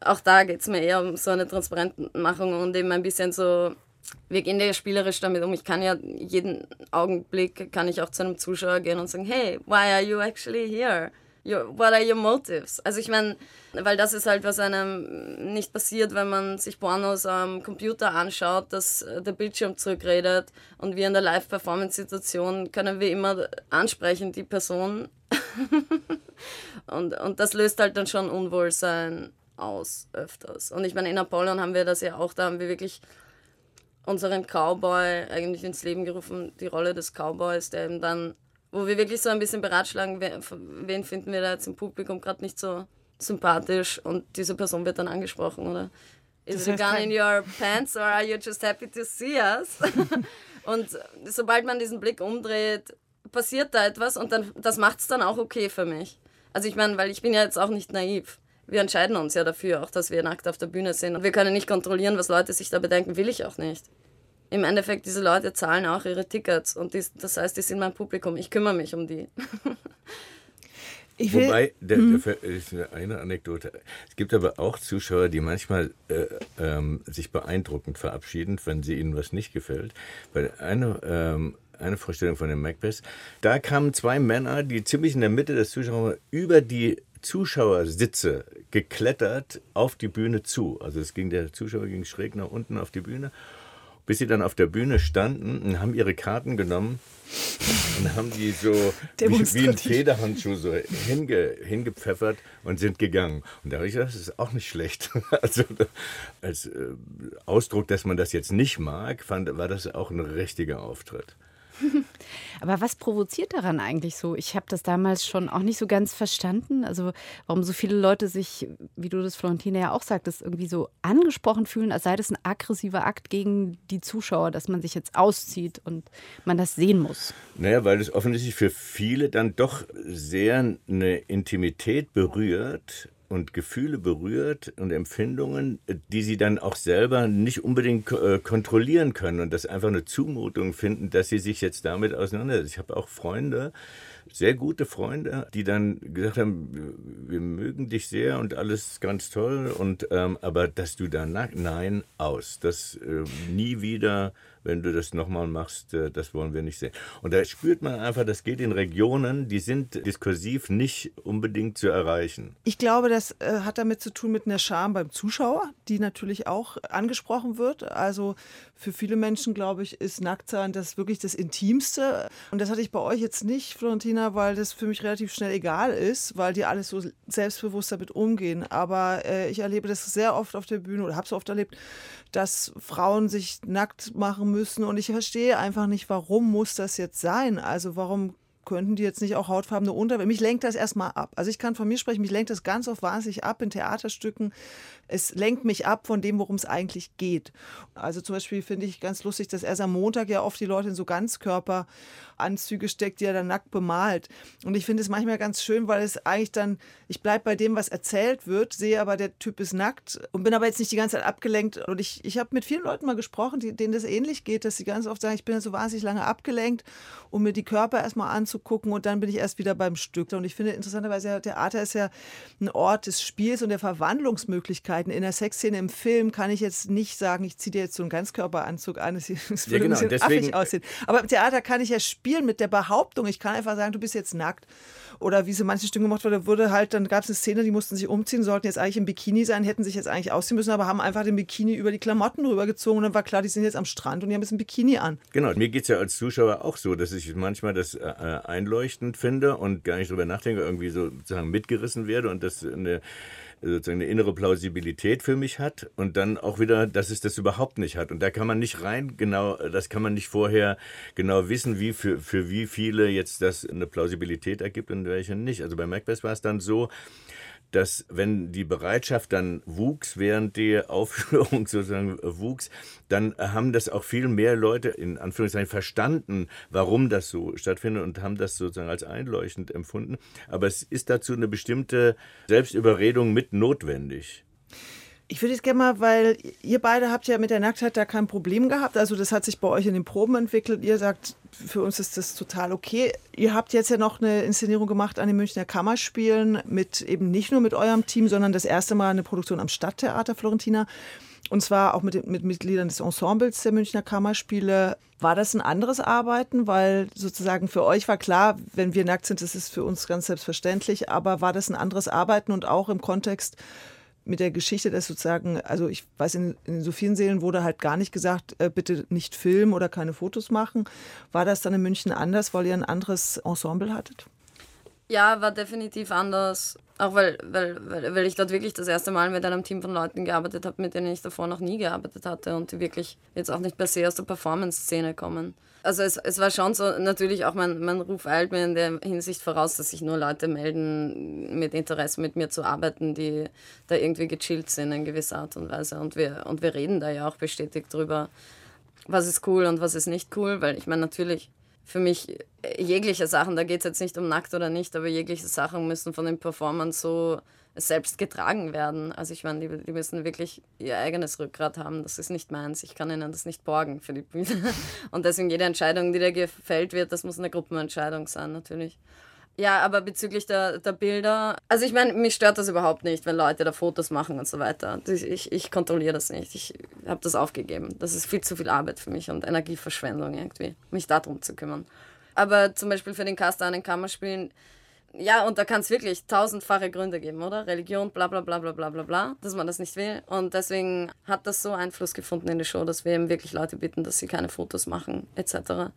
Auch da geht es mir eher um so eine Transparentmachung und eben ein bisschen so, wir gehen ja spielerisch damit um. Ich kann ja jeden Augenblick, kann ich auch zu einem Zuschauer gehen und sagen, hey, why are you actually here? What are your motives? Also ich meine, weil das ist halt, was einem nicht passiert, wenn man sich Pornos am Computer anschaut, dass äh, der Bildschirm zurückredet und wir in der Live-Performance-Situation können wir immer ansprechen, die Person. [LAUGHS] und, und das löst halt dann schon Unwohlsein aus öfters. Und ich meine, in Apollon haben wir das ja auch, da haben wir wirklich unseren Cowboy eigentlich ins Leben gerufen, die Rolle des Cowboys, der eben dann wo wir wirklich so ein bisschen beratschlagen, wen finden wir da jetzt im Publikum gerade nicht so sympathisch und diese Person wird dann angesprochen, oder? Is it a gun in your pants or are you just happy to see us? [LAUGHS] und sobald man diesen Blick umdreht, passiert da etwas und dann, das macht es dann auch okay für mich. Also ich meine, weil ich bin ja jetzt auch nicht naiv. Wir entscheiden uns ja dafür, auch dass wir nackt auf der Bühne sind. Und wir können nicht kontrollieren, was Leute sich da bedenken, will ich auch nicht im Endeffekt, diese Leute zahlen auch ihre Tickets und die, das heißt, die sind mein Publikum. Ich kümmere mich um die. Wobei, der, hm. der, ist eine Anekdote. Es gibt aber auch Zuschauer, die manchmal äh, ähm, sich beeindruckend verabschieden, wenn sie ihnen was nicht gefällt. Weil eine, ähm, eine Vorstellung von dem Macbeth, da kamen zwei Männer, die ziemlich in der Mitte des Zuschauers über die Zuschauersitze geklettert auf die Bühne zu. Also es ging, der Zuschauer ging schräg nach unten auf die Bühne bis sie dann auf der Bühne standen und haben ihre Karten genommen und haben die so wie, wie ein Federhandschuh so hinge, hingepfeffert und sind gegangen. Und da habe ich gedacht, das ist auch nicht schlecht. [LAUGHS] Also als äh, Ausdruck, dass man das jetzt nicht mag, fand, war das auch ein richtiger Auftritt. Aber was provoziert daran eigentlich so? Ich habe das damals schon auch nicht so ganz verstanden. Also warum so viele Leute sich, wie du das Florentina ja auch sagtest, irgendwie so angesprochen fühlen, als sei das ein aggressiver Akt gegen die Zuschauer, dass man sich jetzt auszieht und man das sehen muss. Naja, weil es offensichtlich für viele dann doch sehr eine Intimität berührt und Gefühle berührt und Empfindungen, die sie dann auch selber nicht unbedingt äh, kontrollieren können und das einfach eine Zumutung finden, dass sie sich jetzt damit auseinandersetzen. Ich habe auch Freunde, sehr gute Freunde, die dann gesagt haben, wir mögen dich sehr und alles ganz toll und ähm, aber dass du da nein, aus, das äh, nie wieder wenn du das nochmal machst, äh, das wollen wir nicht sehen. Und da spürt man einfach, das geht in Regionen, die sind diskursiv nicht unbedingt zu erreichen. Ich glaube, das äh, hat damit zu tun mit einer Scham beim Zuschauer, die natürlich auch angesprochen wird. Also für viele Menschen, glaube ich, ist Nacktsein das wirklich das Intimste. Und das hatte ich bei euch jetzt nicht, Florentina, weil das für mich relativ schnell egal ist, weil die alles so selbstbewusst damit umgehen. Aber äh, ich erlebe das sehr oft auf der Bühne oder habe es oft erlebt, dass Frauen sich nackt machen müssen. Und ich verstehe einfach nicht, warum muss das jetzt sein? Also warum könnten die jetzt nicht auch hautfarbene Unterwäsche? Mich lenkt das erstmal ab. Also ich kann von mir sprechen, mich lenkt das ganz oft wahnsinnig ab in Theaterstücken. Es lenkt mich ab von dem, worum es eigentlich geht. Also zum Beispiel finde ich ganz lustig, dass erst am Montag ja oft die Leute in so Ganzkörper Anzüge steckt, die er dann nackt bemalt. Und ich finde es manchmal ganz schön, weil es eigentlich dann, ich bleibe bei dem, was erzählt wird, sehe aber, der Typ ist nackt und bin aber jetzt nicht die ganze Zeit abgelenkt. Und ich, ich habe mit vielen Leuten mal gesprochen, die, denen das ähnlich geht, dass sie ganz oft sagen, ich bin so wahnsinnig lange abgelenkt, um mir die Körper erstmal anzugucken und dann bin ich erst wieder beim Stück. Und ich finde interessanterweise, Theater ist ja ein Ort des Spiels und der Verwandlungsmöglichkeiten. In der Sexszene im Film kann ich jetzt nicht sagen, ich ziehe dir jetzt so einen Ganzkörperanzug an, das würde ja, genau, ein bisschen deswegen, affig aussehen. Aber im Theater kann ich ja spielen mit der Behauptung. Ich kann einfach sagen, du bist jetzt nackt. Oder wie sie manche Stücke gemacht wurde, wurde halt, dann gab es eine Szene, die mussten sich umziehen, sollten jetzt eigentlich im Bikini sein, hätten sich jetzt eigentlich ausziehen müssen, aber haben einfach den Bikini über die Klamotten rübergezogen und dann war klar, die sind jetzt am Strand und die haben jetzt ein Bikini an. Genau, mir geht es ja als Zuschauer auch so, dass ich manchmal das äh, einleuchtend finde und gar nicht drüber nachdenke, irgendwie so sozusagen mitgerissen werde und das eine sozusagen eine innere Plausibilität für mich hat und dann auch wieder, dass es das überhaupt nicht hat. Und da kann man nicht rein genau, das kann man nicht vorher genau wissen, wie für, für wie viele jetzt das eine Plausibilität ergibt und welche nicht. Also bei Macbeth war es dann so, dass wenn die Bereitschaft dann wuchs, während die Aufführung [LAUGHS] sozusagen wuchs, dann haben das auch viel mehr Leute in Anführungszeichen verstanden, warum das so stattfindet und haben das sozusagen als einleuchtend empfunden. Aber es ist dazu eine bestimmte Selbstüberredung mit notwendig. Ich würde jetzt gerne mal, weil ihr beide habt ja mit der Nacktheit da kein Problem gehabt. Also das hat sich bei euch in den Proben entwickelt. Ihr sagt, für uns ist das total okay. Ihr habt jetzt ja noch eine Inszenierung gemacht an den Münchner Kammerspielen mit eben nicht nur mit eurem Team, sondern das erste Mal eine Produktion am Stadttheater Florentina. Und zwar auch mit, mit Mitgliedern des Ensembles der Münchner Kammerspiele. War das ein anderes Arbeiten? Weil sozusagen für euch war klar, wenn wir nackt sind, das ist für uns ganz selbstverständlich. Aber war das ein anderes Arbeiten und auch im Kontext mit der Geschichte, dass sozusagen, also ich weiß, in, in so vielen Seelen wurde halt gar nicht gesagt, äh, bitte nicht filmen oder keine Fotos machen. War das dann in München anders, weil ihr ein anderes Ensemble hattet? Ja, war definitiv anders. Auch weil, weil, weil, weil ich dort wirklich das erste Mal mit einem Team von Leuten gearbeitet habe, mit denen ich davor noch nie gearbeitet hatte und die wirklich jetzt auch nicht per se aus der Performance-Szene kommen. Also es, es war schon so, natürlich auch mein, mein Ruf eilt mir in der Hinsicht voraus, dass sich nur Leute melden mit Interesse mit mir zu arbeiten, die da irgendwie gechillt sind in gewisser Art und Weise. Und wir, und wir reden da ja auch bestätigt drüber, was ist cool und was ist nicht cool, weil ich meine natürlich für mich jegliche Sachen, da geht es jetzt nicht um nackt oder nicht, aber jegliche Sachen müssen von den Performern so selbst getragen werden. Also ich meine, die, die müssen wirklich ihr eigenes Rückgrat haben. Das ist nicht meins. Ich kann ihnen das nicht borgen für die Bühne. [LAUGHS] Und deswegen jede Entscheidung, die da gefällt wird, das muss eine Gruppenentscheidung sein, natürlich. Ja, aber bezüglich der, der Bilder, also ich meine, mich stört das überhaupt nicht, wenn Leute da Fotos machen und so weiter. Ich, ich kontrolliere das nicht. Ich habe das aufgegeben. Das ist viel zu viel Arbeit für mich und Energieverschwendung irgendwie, mich darum zu kümmern. Aber zum Beispiel für den Cast an den Kammerspielen, ja, und da kann es wirklich tausendfache Gründe geben, oder? Religion, bla bla bla bla bla bla bla, dass man das nicht will. Und deswegen hat das so Einfluss gefunden in die Show, dass wir eben wirklich Leute bitten, dass sie keine Fotos machen, etc.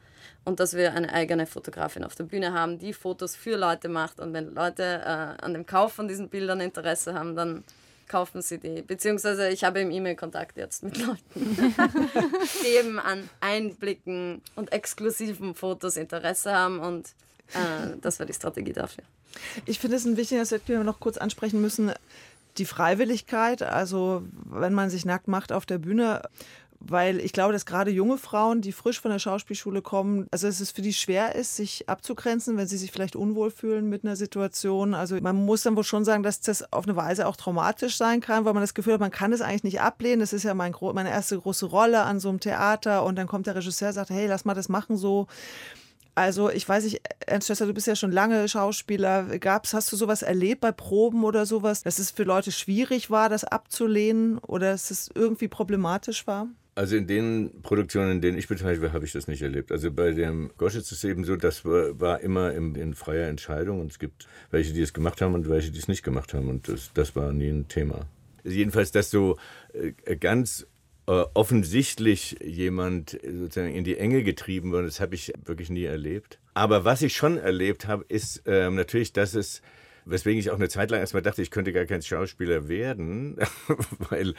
Und dass wir eine eigene Fotografin auf der Bühne haben, die Fotos für Leute macht. Und wenn Leute äh, an dem Kauf von diesen Bildern Interesse haben, dann kaufen sie die. Beziehungsweise ich habe im E-Mail-Kontakt jetzt mit Leuten, [LAUGHS] die eben an Einblicken und exklusiven Fotos Interesse haben und äh, das war die Strategie dafür. Ich finde es ein wichtiger Aspekt, den wir noch kurz ansprechen müssen. Die Freiwilligkeit, also wenn man sich nackt macht auf der Bühne, weil ich glaube, dass gerade junge Frauen, die frisch von der Schauspielschule kommen, also dass es für die schwer ist, sich abzugrenzen, wenn sie sich vielleicht unwohl fühlen mit einer Situation. Also man muss dann wohl schon sagen, dass das auf eine Weise auch traumatisch sein kann, weil man das Gefühl hat, man kann es eigentlich nicht ablehnen. Das ist ja mein, meine erste große Rolle an so einem Theater und dann kommt der Regisseur und sagt, hey, lass mal das machen so. Also ich weiß nicht, Ernst Schwester, du bist ja schon lange Schauspieler. Gab's, hast du sowas erlebt bei Proben oder sowas, dass es für Leute schwierig war, das abzulehnen oder dass es irgendwie problematisch war? Also in den Produktionen, in denen ich beteiligt war, habe ich das nicht erlebt. Also bei dem Goschitz ist es eben so, das war, immer in, in, freier Entscheidung und es gibt welche, die es gemacht haben und welche, die es nicht gemacht haben und das, das war nie ein Thema. Jedenfalls, dass so äh, ganz offensichtlich jemand sozusagen in die Enge getrieben wird. Das habe ich wirklich nie erlebt. Aber was ich schon erlebt habe, ist ähm, natürlich, dass es weswegen ich auch eine Zeit lang erstmal dachte, ich könnte gar kein Schauspieler werden, [LAUGHS] weil,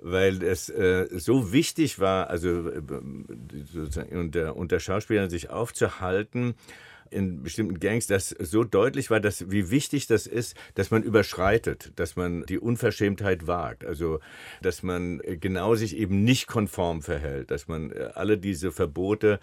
weil es äh, so wichtig war, also äh, sozusagen unter, unter Schauspielern sich aufzuhalten in bestimmten Gangs, dass so deutlich war, dass wie wichtig das ist, dass man überschreitet, dass man die Unverschämtheit wagt, also dass man genau sich eben nicht konform verhält, dass man äh, alle diese Verbote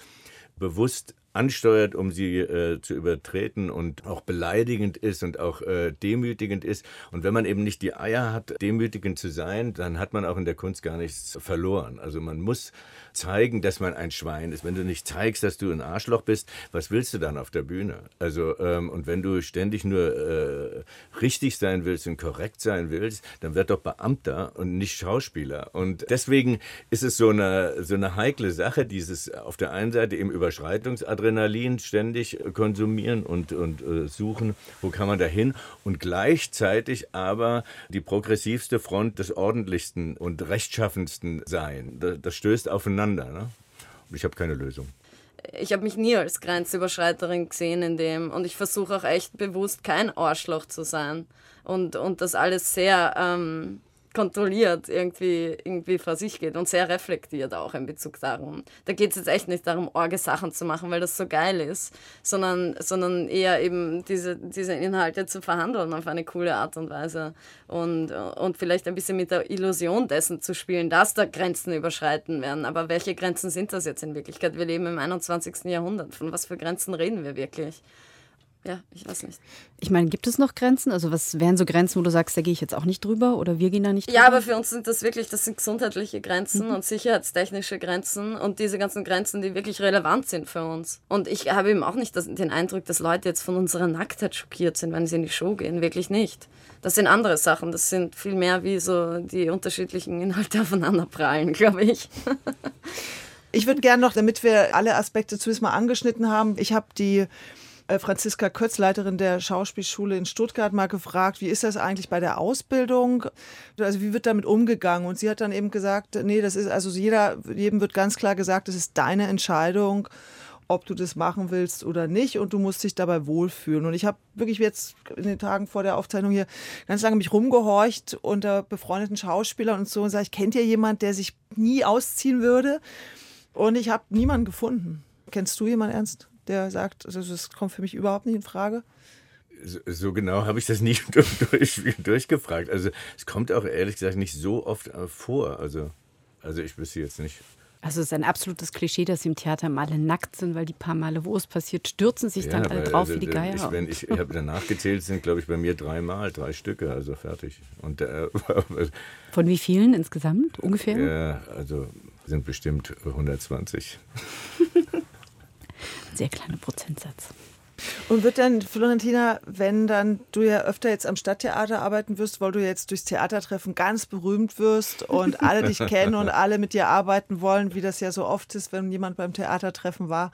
bewusst ansteuert, um sie äh, zu übertreten und auch beleidigend ist und auch äh, demütigend ist. Und wenn man eben nicht die Eier hat, demütigend zu sein, dann hat man auch in der Kunst gar nichts verloren. Also man muss zeigen, dass man ein Schwein ist. Wenn du nicht zeigst, dass du ein Arschloch bist, was willst du dann auf der Bühne? Also ähm, und wenn du ständig nur äh, richtig sein willst und korrekt sein willst, dann werd doch Beamter und nicht Schauspieler. Und deswegen ist es so eine so eine heikle Sache, dieses auf der einen Seite im Überschreitungsadrenalin ständig konsumieren und und äh, suchen, wo kann man da hin und gleichzeitig aber die progressivste Front des ordentlichsten und rechtschaffensten sein. Das, das stößt aufeinander miteinander. Ne? Und ich habe keine Lösung. Ich habe mich nie als Grenzüberschreiterin gesehen in dem und ich versuche auch echt bewusst kein Arschloch zu sein und, und das alles sehr ähm, kontrolliert irgendwie, irgendwie vor sich geht und sehr reflektiert auch in Bezug darum. Da geht es jetzt echt nicht darum, orge Sachen zu machen, weil das so geil ist, sondern, sondern eher eben diese, diese Inhalte zu verhandeln auf eine coole Art und Weise und, und vielleicht ein bisschen mit der Illusion dessen zu spielen, dass da Grenzen überschreiten werden. Aber welche Grenzen sind das jetzt in Wirklichkeit? Wir leben im 21. Jahrhundert. Von was für Grenzen reden wir wirklich? Ja, ich weiß nicht. Ich meine, gibt es noch Grenzen? Also was wären so Grenzen, wo du sagst, da gehe ich jetzt auch nicht drüber oder wir gehen da nicht drüber? Ja, aber für uns sind das wirklich, das sind gesundheitliche Grenzen mhm. und sicherheitstechnische Grenzen und diese ganzen Grenzen, die wirklich relevant sind für uns. Und ich habe eben auch nicht das, den Eindruck, dass Leute jetzt von unserer Nacktheit schockiert sind, wenn sie in die Show gehen. Wirklich nicht. Das sind andere Sachen. Das sind viel mehr wie so die unterschiedlichen Inhalte [LAUGHS] aufeinander prallen, glaube ich. ich würde gerne noch, damit wir alle Aspekte zumindest mal angeschnitten haben, ich habe die Franziska Kötz, Leiterin der Schauspielschule in Stuttgart, mal gefragt, wie ist das eigentlich bei der Ausbildung? Also wie wird damit umgegangen? Und sie hat dann eben gesagt, nee, das ist also jeder, jedem wird ganz klar gesagt, das ist deine Entscheidung ob du das machen willst oder nicht und du musst dich dabei wohlfühlen. Und ich habe wirklich jetzt in den Tagen vor der Aufzeichnung hier ganz lange mich rumgehorcht unter befreundeten Schauspielern und so und sage, kennt ihr jemand, der sich nie ausziehen würde? Und ich habe niemanden gefunden. Kennst du jemanden ernst? Der sagt, also das kommt für mich überhaupt nicht in Frage? So, so genau habe ich das nicht [LAUGHS] durch, durchgefragt. Also es kommt auch ehrlich gesagt nicht so oft äh, vor. Also, also ich wüsste jetzt nicht. Also es ist ein absolutes Klischee, dass sie im Theater mal alle nackt sind, weil die paar Male, wo es passiert, stürzen sich dann alle drauf also, wie die Geier. Ich, wenn ich, ich habe danach gezählt, sind glaube ich bei mir dreimal, drei Stücke, also fertig. Und, äh, [LAUGHS] Von wie vielen insgesamt ungefähr? Ja, also sind bestimmt 120. [LAUGHS] sehr kleiner Prozentsatz. Und wird dann, Florentina, wenn dann du ja öfter jetzt am Stadttheater arbeiten wirst, weil du jetzt durchs Theatertreffen ganz berühmt wirst und alle dich [LAUGHS] kennen und alle mit dir arbeiten wollen, wie das ja so oft ist, wenn jemand beim Theatertreffen war.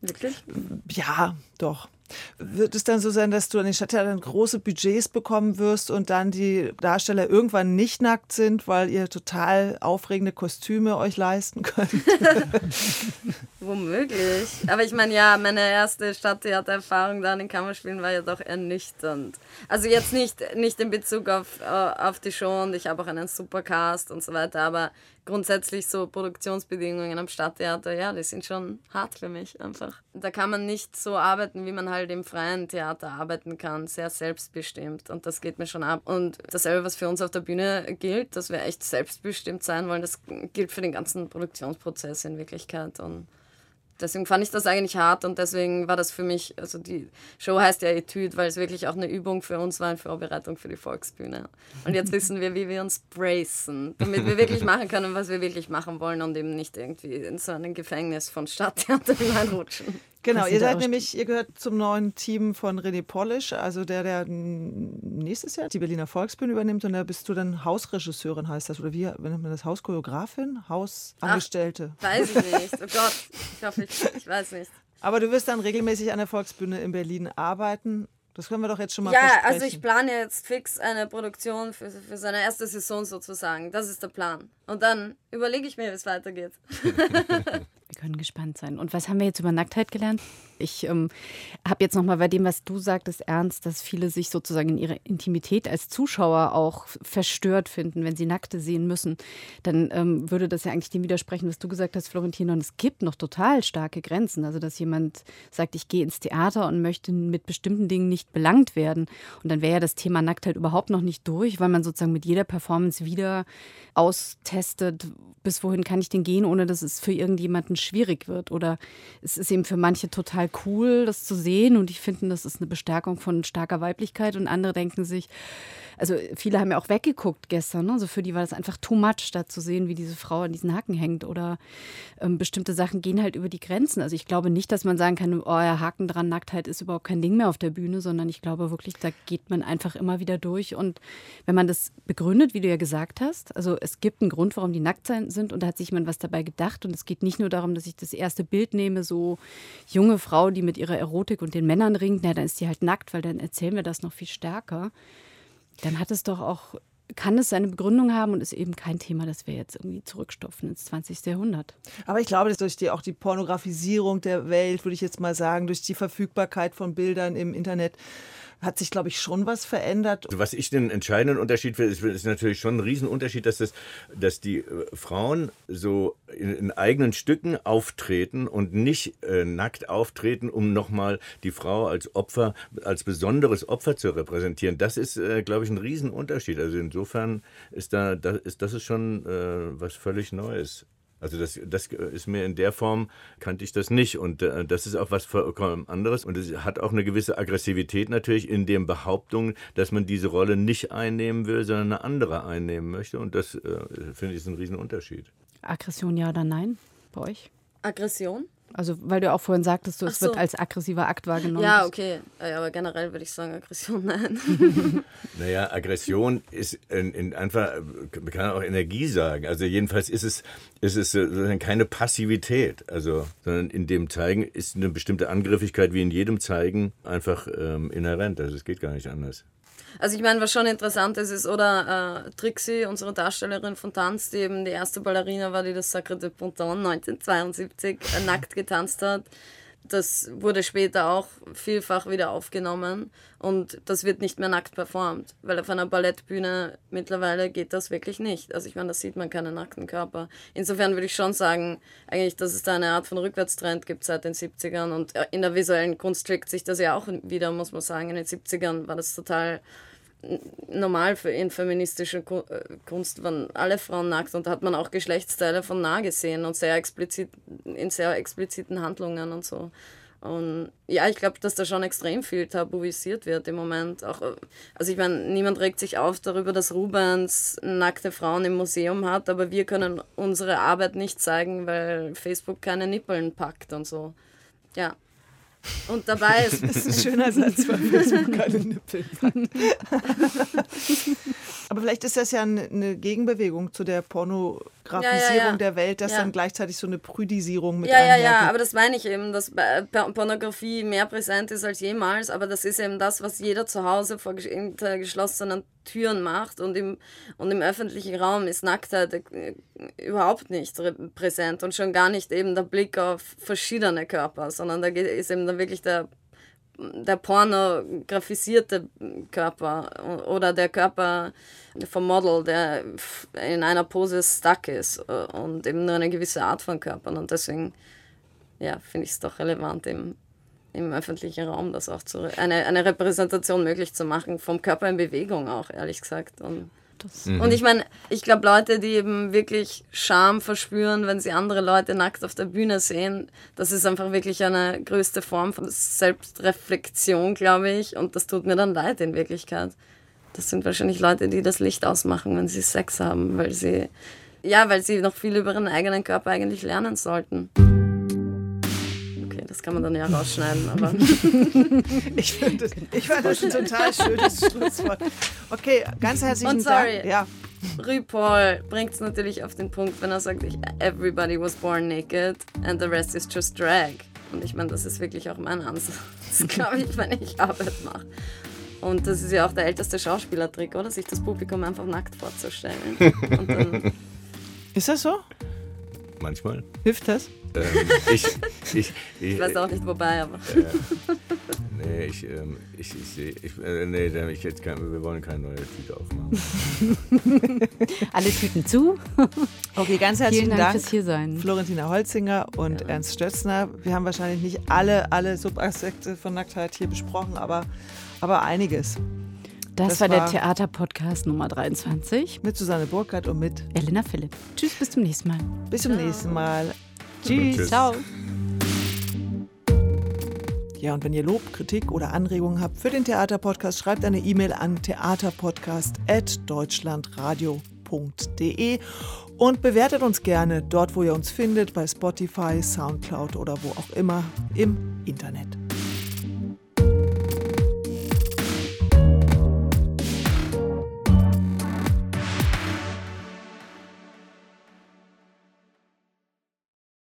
Wirklich? Ja, doch. Wird es dann so sein, dass du an den Stadttheatern große Budgets bekommen wirst und dann die Darsteller irgendwann nicht nackt sind, weil ihr total aufregende Kostüme euch leisten könnt? [LAUGHS] Womöglich. Aber ich meine, ja, meine erste Stadttheatererfahrung dann in Kammerspielen war ja doch ernüchternd. Also jetzt nicht, nicht in Bezug auf, äh, auf die Show und ich habe auch einen Supercast und so weiter, aber grundsätzlich so Produktionsbedingungen am Stadttheater, ja, die sind schon hart für mich einfach. Da kann man nicht so arbeiten, wie man halt im freien Theater arbeiten kann, sehr selbstbestimmt und das geht mir schon ab. Und dasselbe, was für uns auf der Bühne gilt, dass wir echt selbstbestimmt sein wollen, das gilt für den ganzen Produktionsprozess in Wirklichkeit und deswegen fand ich das eigentlich hart und deswegen war das für mich, also die Show heißt ja Etüde, weil es wirklich auch eine Übung für uns war in Vorbereitung für die Volksbühne. Und jetzt wissen wir, wie wir uns bracen, damit wir wirklich machen können, was wir wirklich machen wollen und eben nicht irgendwie in so ein Gefängnis von Stadttheater [LAUGHS] hineinrutschen. Genau, ihr seid nämlich, ihr gehört zum neuen Team von René Polish, also der, der nächstes Jahr die Berliner Volksbühne übernimmt und da bist du dann Hausregisseurin, heißt das, oder wie nennt man das? Hauschoreografin? Hausangestellte? Ach, weiß ich nicht. Oh Gott, ich hoffe, ich, ich weiß nicht. Aber du wirst dann regelmäßig an der Volksbühne in Berlin arbeiten. Das können wir doch jetzt schon mal Ja, also ich plane jetzt fix eine Produktion für, für seine erste Saison sozusagen. Das ist der Plan. Und dann überlege ich mir, wie es weitergeht. [LAUGHS] [LAUGHS] Können gespannt sein. Und was haben wir jetzt über Nacktheit gelernt? Ich ähm, habe jetzt nochmal bei dem, was du sagtest, ernst, dass viele sich sozusagen in ihrer Intimität als Zuschauer auch verstört finden, wenn sie Nackte sehen müssen. Dann ähm, würde das ja eigentlich dem widersprechen, was du gesagt hast, Florentin. Und es gibt noch total starke Grenzen. Also, dass jemand sagt, ich gehe ins Theater und möchte mit bestimmten Dingen nicht belangt werden. Und dann wäre ja das Thema Nacktheit überhaupt noch nicht durch, weil man sozusagen mit jeder Performance wieder austestet, bis wohin kann ich denn gehen, ohne dass es für irgendjemanden schwierig wird. Oder es ist eben für manche total cool, das zu sehen. Und ich finde, das ist eine Bestärkung von starker Weiblichkeit. Und andere denken sich, also viele haben ja auch weggeguckt gestern, ne? also für die war das einfach too much, da zu sehen, wie diese Frau an diesen Haken hängt oder ähm, bestimmte Sachen gehen halt über die Grenzen. Also ich glaube nicht, dass man sagen kann, oh ja, Haken dran, Nacktheit ist überhaupt kein Ding mehr auf der Bühne, sondern ich glaube wirklich, da geht man einfach immer wieder durch und wenn man das begründet, wie du ja gesagt hast, also es gibt einen Grund, warum die nackt sind und da hat sich jemand was dabei gedacht und es geht nicht nur darum, dass ich das erste Bild nehme, so junge Frau, die mit ihrer Erotik und den Männern ringt, na, dann ist die halt nackt, weil dann erzählen wir das noch viel stärker dann hat es doch auch, kann es seine Begründung haben und ist eben kein Thema, das wir jetzt irgendwie zurückstopfen ins 20. Jahrhundert. Aber ich glaube, dass durch die, auch die Pornografisierung der Welt, würde ich jetzt mal sagen, durch die Verfügbarkeit von Bildern im Internet, hat sich, glaube ich, schon was verändert. Also was ich den entscheidenden Unterschied finde, ist, ist natürlich schon ein Riesenunterschied, dass, das, dass die äh, Frauen so in, in, eigenen Stücken auftreten und nicht äh, nackt auftreten, um nochmal die Frau als Opfer, als besonderes Opfer zu repräsentieren. Das ist, äh, glaube ich, ein Riesenunterschied. Also insofern ist da, das ist, das ist schon äh, was völlig Neues. Also das, das ist mir in der Form, kannte ich das nicht. Und äh, das ist auch was vollkommen anderes. Und es hat auch eine gewisse Aggressivität natürlich in den Behauptungen, dass man diese Rolle nicht einnehmen will, sondern eine andere einnehmen möchte. Und das, äh, finde ich, ist ein Riesenunterschied. Aggression ja oder nein bei euch? Aggression? Also, weil du auch vorhin sagtest, du, es so. wird als aggressiver Akt wahrgenommen. Ja, okay. Äh, Aber generell würde ich sagen, Aggression nein. [LAUGHS] [LAUGHS] Naja, Aggression ist in, in einfach, man kann auch Energie sagen. Also jedenfalls ist es, ist es sozusagen keine Passivität, also, sondern in dem Zeigen ist eine bestimmte Angriffigkeit wie in jedem Zeigen einfach ähm, inhärent. Also es geht gar nicht anders. Also ich meine, was schon interessant ist, ist, oder äh, Trixie, unsere Darstellerin von Tanz, die eben die erste Ballerina war, die das Sacre de Ponton 1972 äh, nackt getanzt hat. Das wurde später auch vielfach wieder aufgenommen und das wird nicht mehr nackt performt, weil auf einer Ballettbühne mittlerweile geht das wirklich nicht. Also ich meine, da sieht man keinen nackten Körper. Insofern würde ich schon sagen, eigentlich, dass es da eine Art von Rückwärtstrend gibt seit den 70ern und äh, in der visuellen Kunst trägt sich das ja auch wieder, muss man sagen. In den 70ern war das total normal für in feministische Ku- äh, Kunst waren alle Frauen nackt und da hat man auch Geschlechtsteile von nah gesehen und sehr explizit in sehr expliziten Handlungen und so. Und ja, ich glaube, dass da schon extrem viel tabuisiert wird im Moment. Auch, also ich meine, niemand regt sich auf darüber, dass Rubens nackte Frauen im Museum hat, aber wir können unsere Arbeit nicht zeigen, weil Facebook keine Nippeln packt und so. Ja. Und dabei [LAUGHS] ist Das ist ein schöner Satz, weil Facebook keine Nippel hat. [LAUGHS] Aber vielleicht ist das ja eine eine Gegenbewegung zu der Pornografisierung Ja, ja, der Welt, dass dann gleichzeitig so eine Prüdisierung mit Ja, ja, ja, einhergeht. aber das meine ich eben, dass Pornografie mehr präsent ist als jemals, aber das ist eben das, was jeder zu Hause vor hinter geschlossenen Türen macht und im, und im öffentlichen Raum ist Nacktheit äh, überhaupt nicht präsent und schon gar nicht eben der Blick auf verschiedene Körper, sondern da geht, ist eben dann wirklich der der pornografisierte Körper oder der Körper vom Model, der in einer Pose stuck ist und eben nur eine gewisse Art von Körpern. Und deswegen ja, finde ich es doch relevant, im, im öffentlichen Raum das auch zu, eine, eine Repräsentation möglich zu machen, vom Körper in Bewegung auch, ehrlich gesagt. Und, und ich meine, ich glaube, Leute, die eben wirklich Scham verspüren, wenn sie andere Leute nackt auf der Bühne sehen, das ist einfach wirklich eine größte Form von Selbstreflexion, glaube ich. Und das tut mir dann leid in Wirklichkeit. Das sind wahrscheinlich Leute, die das Licht ausmachen, wenn sie Sex haben, weil sie, ja, weil sie noch viel über ihren eigenen Körper eigentlich lernen sollten. Das kann man dann ja rausschneiden, aber. [LAUGHS] Ich finde das, ich fand das ein [LAUGHS] total schönes Schlusswort. Okay, ganz herzlichen Und sorry. Dank. Ja, RuPaul bringt es natürlich auf den Punkt, wenn er sagt, ich, everybody was born naked and the rest is just drag. Und ich meine, das ist wirklich auch mein Ansatz, [LAUGHS] glaube ich, wenn ich Arbeit mache. Und das ist ja auch der älteste Schauspielertrick, oder? Sich das Publikum einfach nackt vorzustellen. Und dann, ist das so? Manchmal. Hilft das? Ähm, ich, ich, ich, ich weiß auch nicht wobei, aber. Nee, ich, ähm, ich, ich sehe, ich, äh, nee, ich jetzt kein, wir wollen keine neue Tüte aufmachen. [LAUGHS] Alle Tüten zu. Okay, ganz herzlichen Vielen Dank Dank. fürs Hiersein. Florentina Holzinger und Ernst Stötzner. Wir haben wahrscheinlich nicht alle, alle Subaspekte von Nacktheit hier besprochen, aber, aber einiges. Das, Das war der Theaterpodcast Nummer 23. Mit Susanne Burkhardt und mit. Elena Philipp. Tschüss, bis zum nächsten Mal. Bis zum nächsten Mal. Tschüss. Tschüss. Ciao. Ja, und wenn ihr Lob, Kritik oder Anregungen habt für den Theaterpodcast, schreibt eine E-Mail an theaterpodcast.deutschlandradio.de und bewertet uns gerne dort, wo ihr uns findet, bei Spotify, Soundcloud oder wo auch immer im Internet.